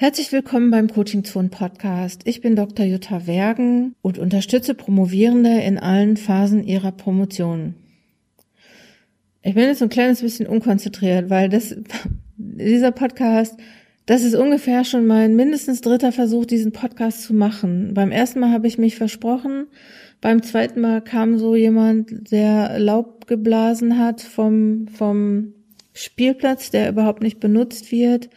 Herzlich willkommen beim Coaching Zone Podcast. Ich bin Dr. Jutta Wergen und unterstütze Promovierende in allen Phasen ihrer Promotion. Ich bin jetzt ein kleines bisschen unkonzentriert, weil das, dieser Podcast, das ist ungefähr schon mein mindestens dritter Versuch, diesen Podcast zu machen. Beim ersten Mal habe ich mich versprochen. Beim zweiten Mal kam so jemand, der Laub geblasen hat vom, vom Spielplatz, der überhaupt nicht benutzt wird.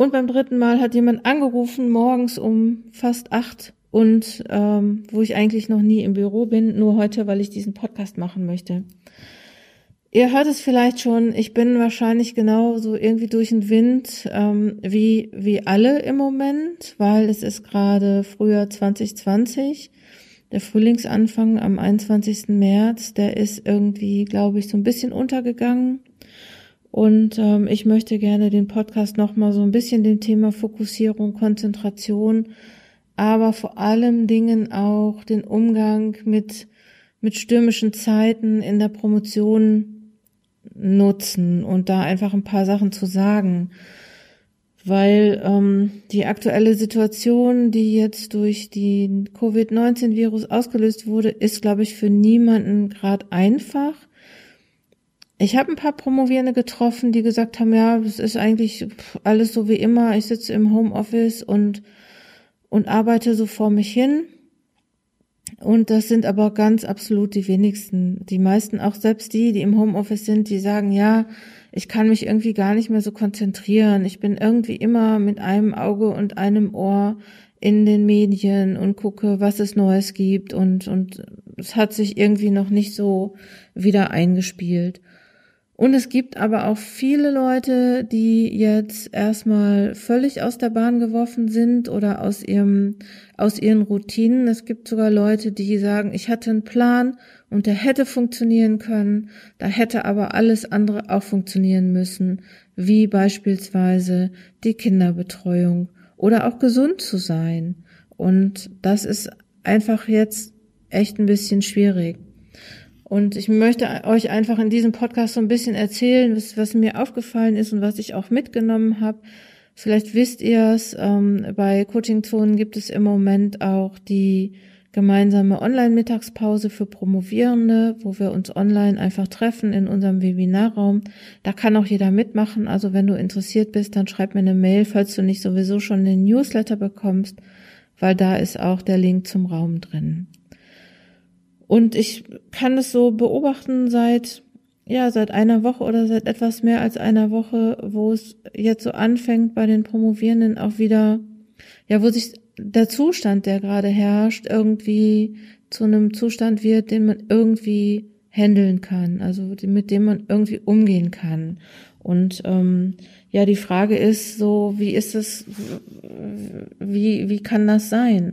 Und beim dritten Mal hat jemand angerufen, morgens um fast acht und ähm, wo ich eigentlich noch nie im Büro bin, nur heute, weil ich diesen Podcast machen möchte. Ihr hört es vielleicht schon, ich bin wahrscheinlich genauso irgendwie durch den Wind ähm, wie, wie alle im Moment, weil es ist gerade Frühjahr 2020. Der Frühlingsanfang am 21. März, der ist irgendwie, glaube ich, so ein bisschen untergegangen. Und ähm, ich möchte gerne den Podcast nochmal so ein bisschen dem Thema Fokussierung, Konzentration, aber vor allem Dingen auch den Umgang mit, mit stürmischen Zeiten in der Promotion nutzen und da einfach ein paar Sachen zu sagen. Weil ähm, die aktuelle Situation, die jetzt durch die Covid-19-Virus ausgelöst wurde, ist, glaube ich, für niemanden gerade einfach. Ich habe ein paar Promovierende getroffen, die gesagt haben, ja, es ist eigentlich alles so wie immer. Ich sitze im Homeoffice und, und arbeite so vor mich hin. Und das sind aber ganz absolut die wenigsten. Die meisten, auch selbst die, die im Homeoffice sind, die sagen, ja, ich kann mich irgendwie gar nicht mehr so konzentrieren. Ich bin irgendwie immer mit einem Auge und einem Ohr in den Medien und gucke, was es Neues gibt und, und es hat sich irgendwie noch nicht so wieder eingespielt. Und es gibt aber auch viele Leute, die jetzt erstmal völlig aus der Bahn geworfen sind oder aus ihrem, aus ihren Routinen. Es gibt sogar Leute, die sagen, ich hatte einen Plan und der hätte funktionieren können, da hätte aber alles andere auch funktionieren müssen, wie beispielsweise die Kinderbetreuung oder auch gesund zu sein. Und das ist einfach jetzt echt ein bisschen schwierig. Und ich möchte euch einfach in diesem Podcast so ein bisschen erzählen, was, was mir aufgefallen ist und was ich auch mitgenommen habe. Vielleicht wisst ihr es, ähm, bei Coaching Zonen gibt es im Moment auch die gemeinsame Online-Mittagspause für Promovierende, wo wir uns online einfach treffen in unserem Webinarraum. Da kann auch jeder mitmachen. Also wenn du interessiert bist, dann schreib mir eine Mail, falls du nicht sowieso schon den Newsletter bekommst, weil da ist auch der Link zum Raum drin. Und ich kann es so beobachten seit, ja, seit einer Woche oder seit etwas mehr als einer Woche, wo es jetzt so anfängt bei den Promovierenden auch wieder, ja, wo sich der Zustand, der gerade herrscht, irgendwie zu einem Zustand wird, den man irgendwie handeln kann, also mit dem man irgendwie umgehen kann. Und ähm, ja, die Frage ist so, wie ist es, wie, wie kann das sein?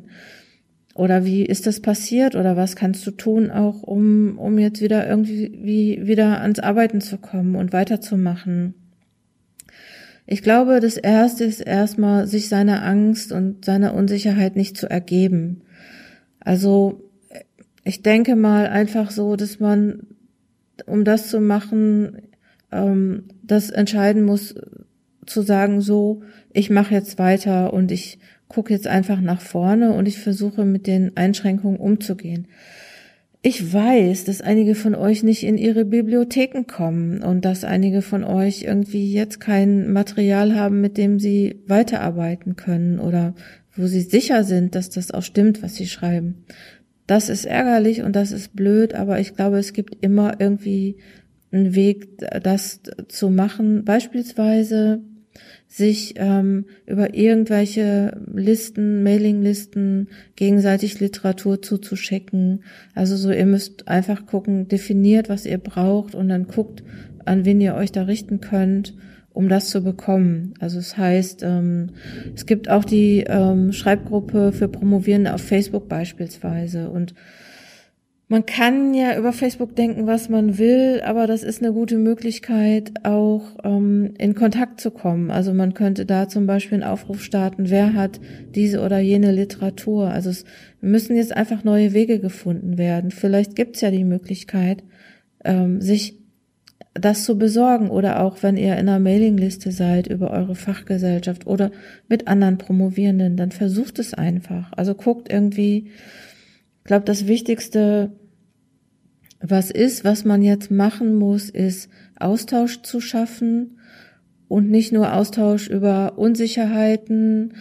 Oder wie ist das passiert? Oder was kannst du tun, auch um, um jetzt wieder irgendwie wie, wieder ans Arbeiten zu kommen und weiterzumachen? Ich glaube, das erste ist erstmal, sich seiner Angst und seiner Unsicherheit nicht zu ergeben. Also, ich denke mal einfach so, dass man, um das zu machen, ähm, das entscheiden muss, zu sagen, so, ich mache jetzt weiter und ich gucke jetzt einfach nach vorne und ich versuche mit den Einschränkungen umzugehen. Ich weiß, dass einige von euch nicht in ihre Bibliotheken kommen und dass einige von euch irgendwie jetzt kein Material haben, mit dem sie weiterarbeiten können oder wo sie sicher sind, dass das auch stimmt, was sie schreiben. Das ist ärgerlich und das ist blöd, aber ich glaube, es gibt immer irgendwie einen Weg, das zu machen. Beispielsweise sich ähm, über irgendwelche Listen, Mailinglisten gegenseitig Literatur zuzuschicken. Also so, ihr müsst einfach gucken, definiert, was ihr braucht und dann guckt, an wen ihr euch da richten könnt, um das zu bekommen. Also es heißt, ähm, es gibt auch die ähm, Schreibgruppe für Promovierende auf Facebook beispielsweise und man kann ja über Facebook denken, was man will, aber das ist eine gute Möglichkeit, auch ähm, in Kontakt zu kommen. Also man könnte da zum Beispiel einen Aufruf starten, wer hat diese oder jene Literatur. Also es müssen jetzt einfach neue Wege gefunden werden. Vielleicht gibt's ja die Möglichkeit, ähm, sich das zu besorgen oder auch wenn ihr in einer Mailingliste seid über eure Fachgesellschaft oder mit anderen Promovierenden, dann versucht es einfach. Also guckt irgendwie, glaube, das Wichtigste, was ist, was man jetzt machen muss, ist Austausch zu schaffen und nicht nur Austausch über Unsicherheiten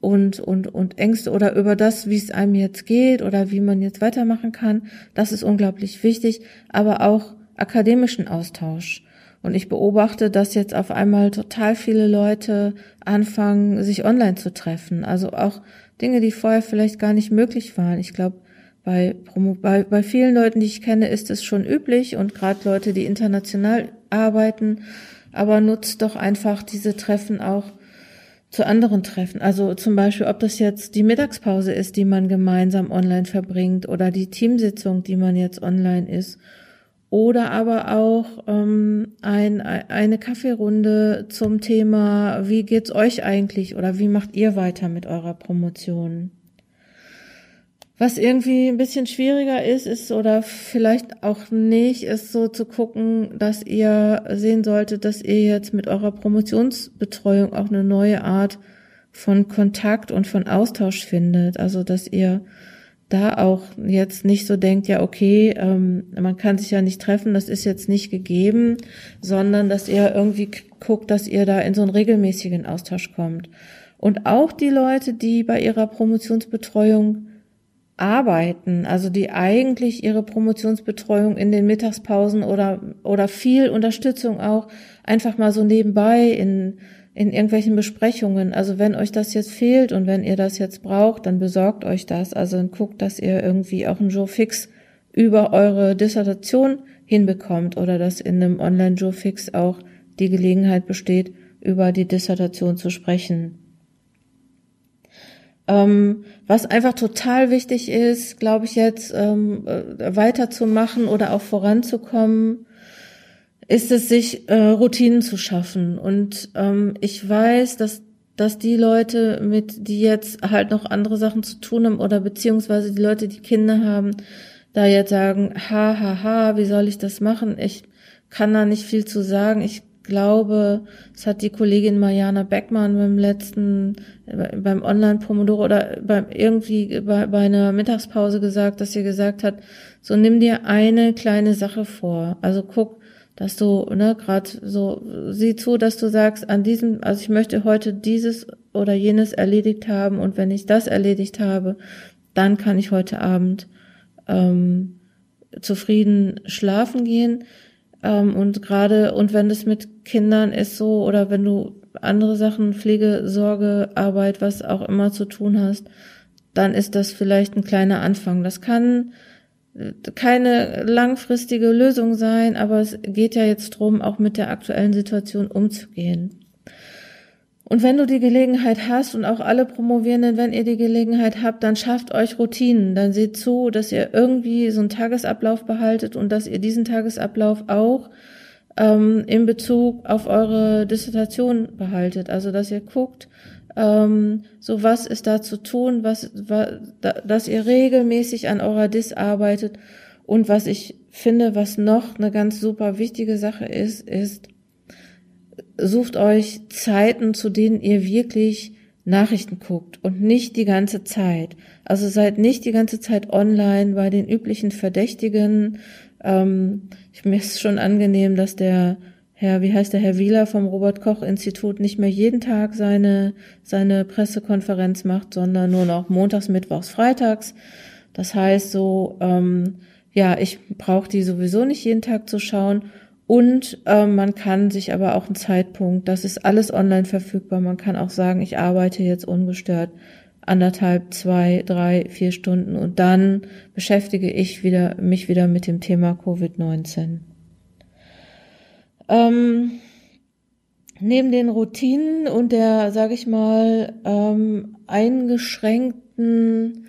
und, und, und Ängste oder über das, wie es einem jetzt geht oder wie man jetzt weitermachen kann. Das ist unglaublich wichtig, aber auch akademischen Austausch. Und ich beobachte, dass jetzt auf einmal total viele Leute anfangen, sich online zu treffen. Also auch Dinge, die vorher vielleicht gar nicht möglich waren. Ich glaube, bei, bei, bei vielen Leuten, die ich kenne, ist es schon üblich und gerade Leute, die international arbeiten, aber nutzt doch einfach diese Treffen auch zu anderen Treffen. Also zum Beispiel, ob das jetzt die Mittagspause ist, die man gemeinsam online verbringt oder die Teamsitzung, die man jetzt online ist oder aber auch ähm, ein, eine Kaffeerunde zum Thema, wie geht's euch eigentlich oder wie macht ihr weiter mit eurer Promotion? Was irgendwie ein bisschen schwieriger ist, ist oder vielleicht auch nicht, ist so zu gucken, dass ihr sehen solltet, dass ihr jetzt mit eurer Promotionsbetreuung auch eine neue Art von Kontakt und von Austausch findet. Also dass ihr da auch jetzt nicht so denkt, ja, okay, ähm, man kann sich ja nicht treffen, das ist jetzt nicht gegeben, sondern dass ihr irgendwie guckt, dass ihr da in so einen regelmäßigen Austausch kommt. Und auch die Leute, die bei ihrer Promotionsbetreuung arbeiten, also die eigentlich ihre Promotionsbetreuung in den Mittagspausen oder, oder viel Unterstützung auch einfach mal so nebenbei in in irgendwelchen Besprechungen. Also wenn euch das jetzt fehlt und wenn ihr das jetzt braucht, dann besorgt euch das. Also guckt, dass ihr irgendwie auch einen Joe Fix über eure Dissertation hinbekommt oder dass in einem Online-Joe Fix auch die Gelegenheit besteht, über die Dissertation zu sprechen. Ähm, was einfach total wichtig ist, glaube ich jetzt, ähm, äh, weiterzumachen oder auch voranzukommen, ist es, sich äh, Routinen zu schaffen. Und ähm, ich weiß, dass dass die Leute, mit die jetzt halt noch andere Sachen zu tun haben oder beziehungsweise die Leute, die Kinder haben, da jetzt sagen, ha, ha, ha, wie soll ich das machen? Ich kann da nicht viel zu sagen. Ich glaube, es hat die Kollegin Mariana Beckmann beim letzten, beim Online-Pomodoro oder beim irgendwie bei, bei einer Mittagspause gesagt, dass sie gesagt hat, so nimm dir eine kleine Sache vor. Also guck, dass du, ne, gerade so, sieh zu, dass du sagst, an diesem, also ich möchte heute dieses oder jenes erledigt haben und wenn ich das erledigt habe, dann kann ich heute Abend ähm, zufrieden schlafen gehen. Ähm, und gerade, und wenn es mit Kindern ist so, oder wenn du andere Sachen, Pflege, Sorge, Arbeit, was auch immer zu tun hast, dann ist das vielleicht ein kleiner Anfang. Das kann keine langfristige Lösung sein, aber es geht ja jetzt drum, auch mit der aktuellen Situation umzugehen. Und wenn du die Gelegenheit hast und auch alle Promovierenden, wenn ihr die Gelegenheit habt, dann schafft euch Routinen. Dann seht zu, dass ihr irgendwie so einen Tagesablauf behaltet und dass ihr diesen Tagesablauf auch ähm, in Bezug auf eure Dissertation behaltet. Also dass ihr guckt, ähm, so was ist da zu tun, was, was, dass ihr regelmäßig an eurer Dis arbeitet. Und was ich finde, was noch eine ganz super wichtige Sache ist, ist, sucht euch Zeiten, zu denen ihr wirklich Nachrichten guckt und nicht die ganze Zeit. Also seid nicht die ganze Zeit online bei den üblichen Verdächtigen. Ähm, ich, mir ist schon angenehm, dass der Herr, wie heißt der Herr Wieler vom Robert Koch Institut nicht mehr jeden Tag seine, seine Pressekonferenz macht, sondern nur noch montags, mittwochs, freitags. Das heißt so, ähm, ja, ich brauche die sowieso nicht jeden Tag zu schauen. Und ähm, man kann sich aber auch einen Zeitpunkt, das ist alles online verfügbar. Man kann auch sagen, ich arbeite jetzt ungestört anderthalb, zwei, drei, vier Stunden und dann beschäftige ich wieder mich wieder mit dem Thema Covid-19. Ähm, neben den Routinen und der, sage ich mal, ähm, eingeschränkten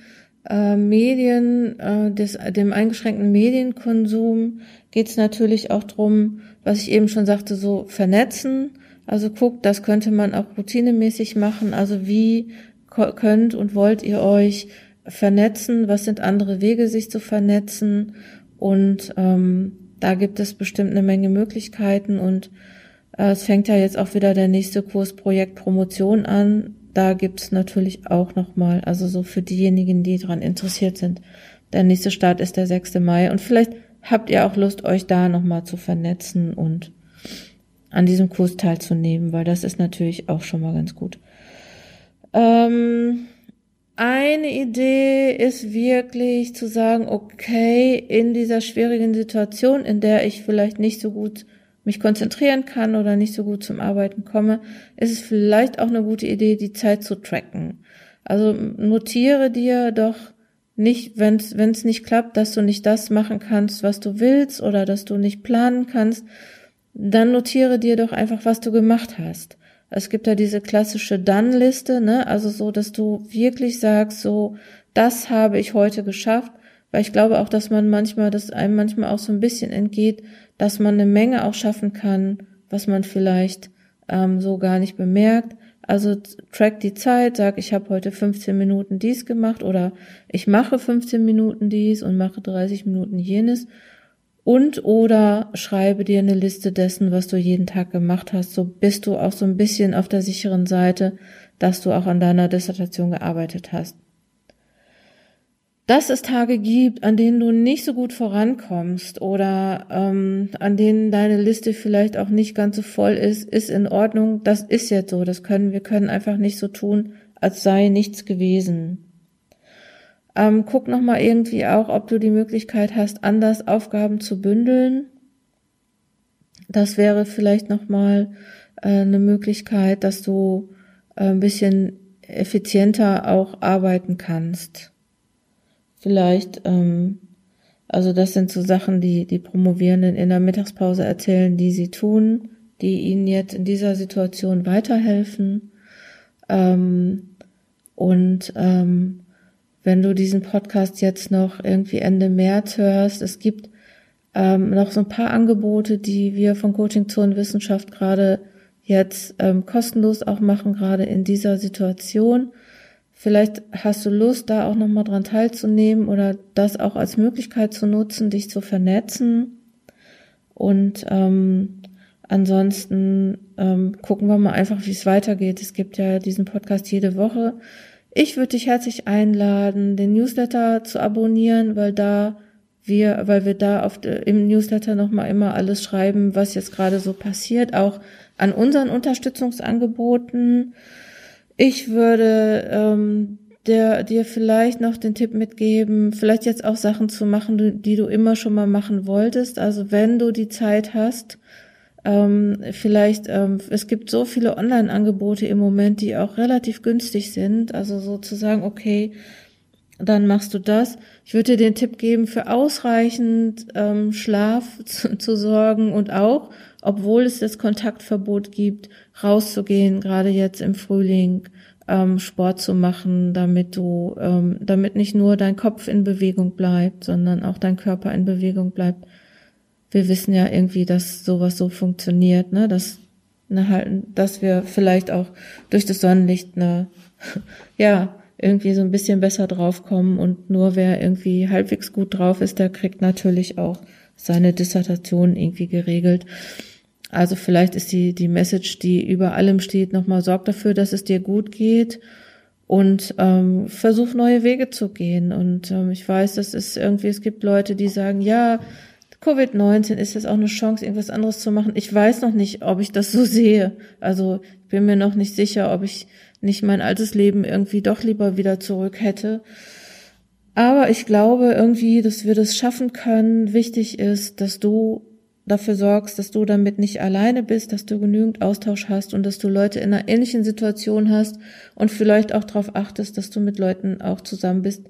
äh, Medien, äh, des, dem eingeschränkten Medienkonsum geht es natürlich auch drum, was ich eben schon sagte, so vernetzen. Also guckt, das könnte man auch routinemäßig machen. Also wie könnt und wollt ihr euch vernetzen? Was sind andere Wege, sich zu vernetzen? Und ähm, Da gibt es bestimmt eine Menge Möglichkeiten und äh, es fängt ja jetzt auch wieder der nächste Kurs Projekt Promotion an. Da gibt's natürlich auch nochmal, also so für diejenigen, die daran interessiert sind. Der nächste Start ist der 6. Mai und vielleicht habt ihr auch Lust, euch da nochmal zu vernetzen und an diesem Kurs teilzunehmen, weil das ist natürlich auch schon mal ganz gut. Ähm, eine Idee ist wirklich zu sagen, okay, in dieser schwierigen Situation, in der ich vielleicht nicht so gut mich konzentrieren kann oder nicht so gut zum Arbeiten komme, ist es vielleicht auch eine gute Idee, die Zeit zu tracken. Also notiere dir doch nicht, wenn es nicht klappt, dass du nicht das machen kannst, was du willst oder dass du nicht planen kannst, dann notiere dir doch einfach, was du gemacht hast. Es gibt ja diese klassische Dann-Liste, ne? Also so, dass du wirklich sagst, so, das habe ich heute geschafft, weil ich glaube auch, dass man manchmal, dass einem manchmal auch so ein bisschen entgeht, dass man eine Menge auch schaffen kann, was man vielleicht ähm, so gar nicht bemerkt. Also track die Zeit, sag, ich habe heute 15 Minuten dies gemacht oder ich mache 15 Minuten dies und mache 30 Minuten jenes und oder schreibe dir eine Liste dessen, was du jeden Tag gemacht hast. So bist du auch so ein bisschen auf der sicheren Seite, dass du auch an deiner Dissertation gearbeitet hast. Dass es Tage gibt, an denen du nicht so gut vorankommst oder ähm, an denen deine Liste vielleicht auch nicht ganz so voll ist, ist in Ordnung. Das ist jetzt so. Das können wir können einfach nicht so tun, als sei nichts gewesen. Ähm, guck nochmal irgendwie auch, ob du die Möglichkeit hast, anders Aufgaben zu bündeln. Das wäre vielleicht nochmal äh, eine Möglichkeit, dass du äh, ein bisschen effizienter auch arbeiten kannst. Vielleicht, ähm, also das sind so Sachen, die die Promovierenden in der Mittagspause erzählen, die sie tun, die ihnen jetzt in dieser Situation weiterhelfen. Ähm, und ähm, wenn du diesen Podcast jetzt noch irgendwie Ende März hörst, es gibt ähm, noch so ein paar Angebote, die wir von Coaching Zone Wissenschaft gerade jetzt ähm, kostenlos auch machen, gerade in dieser Situation. Vielleicht hast du Lust, da auch nochmal dran teilzunehmen oder das auch als Möglichkeit zu nutzen, dich zu vernetzen. Und ähm, ansonsten ähm, gucken wir mal einfach, wie es weitergeht. Es gibt ja diesen Podcast jede Woche. Ich würde dich herzlich einladen, den Newsletter zu abonnieren, weil da wir, weil wir da auf, im Newsletter nochmal immer alles schreiben, was jetzt gerade so passiert, auch an unseren Unterstützungsangeboten. Ich würde ähm, der, dir vielleicht noch den Tipp mitgeben, vielleicht jetzt auch Sachen zu machen, die du immer schon mal machen wolltest. Also wenn du die Zeit hast, ähm, vielleicht, ähm, es gibt so viele Online-Angebote im Moment, die auch relativ günstig sind. Also sozusagen, okay, dann machst du das. Ich würde dir den Tipp geben, für ausreichend ähm, Schlaf zu, zu sorgen und auch, obwohl es das Kontaktverbot gibt, rauszugehen, gerade jetzt im Frühling, ähm, Sport zu machen, damit du, ähm, damit nicht nur dein Kopf in Bewegung bleibt, sondern auch dein Körper in Bewegung bleibt wir wissen ja irgendwie, dass sowas so funktioniert, ne, dass, ne, halt, dass wir vielleicht auch durch das Sonnenlicht ne, ja, irgendwie so ein bisschen besser draufkommen und nur wer irgendwie halbwegs gut drauf ist, der kriegt natürlich auch seine Dissertation irgendwie geregelt. Also vielleicht ist die, die Message, die über allem steht, nochmal sorg dafür, dass es dir gut geht und ähm, versuch neue Wege zu gehen. Und ähm, ich weiß, das ist irgendwie, es gibt Leute, die sagen, ja, Covid-19 ist jetzt auch eine Chance, irgendwas anderes zu machen. Ich weiß noch nicht, ob ich das so sehe. Also ich bin mir noch nicht sicher, ob ich nicht mein altes Leben irgendwie doch lieber wieder zurück hätte. Aber ich glaube irgendwie, dass wir das schaffen können. Wichtig ist, dass du dafür sorgst, dass du damit nicht alleine bist, dass du genügend Austausch hast und dass du Leute in einer ähnlichen Situation hast und vielleicht auch darauf achtest, dass du mit Leuten auch zusammen bist,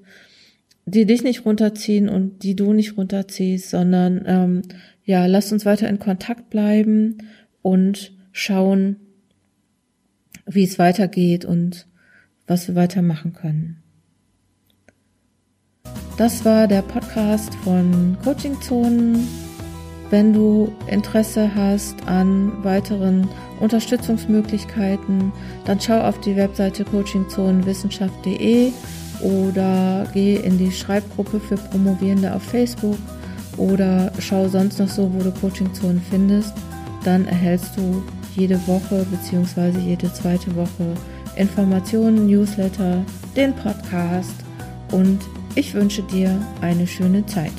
die dich nicht runterziehen und die du nicht runterziehst, sondern ähm, ja, lass uns weiter in Kontakt bleiben und schauen, wie es weitergeht und was wir weitermachen können. Das war der Podcast von Coaching Zonen. Wenn du Interesse hast an weiteren Unterstützungsmöglichkeiten, dann schau auf die Webseite coachingzonenwissenschaft.de oder geh in die Schreibgruppe für Promovierende auf Facebook oder schau sonst noch so, wo du Coaching-Zonen findest. Dann erhältst du jede Woche bzw. jede zweite Woche Informationen, Newsletter, den Podcast und ich wünsche dir eine schöne Zeit.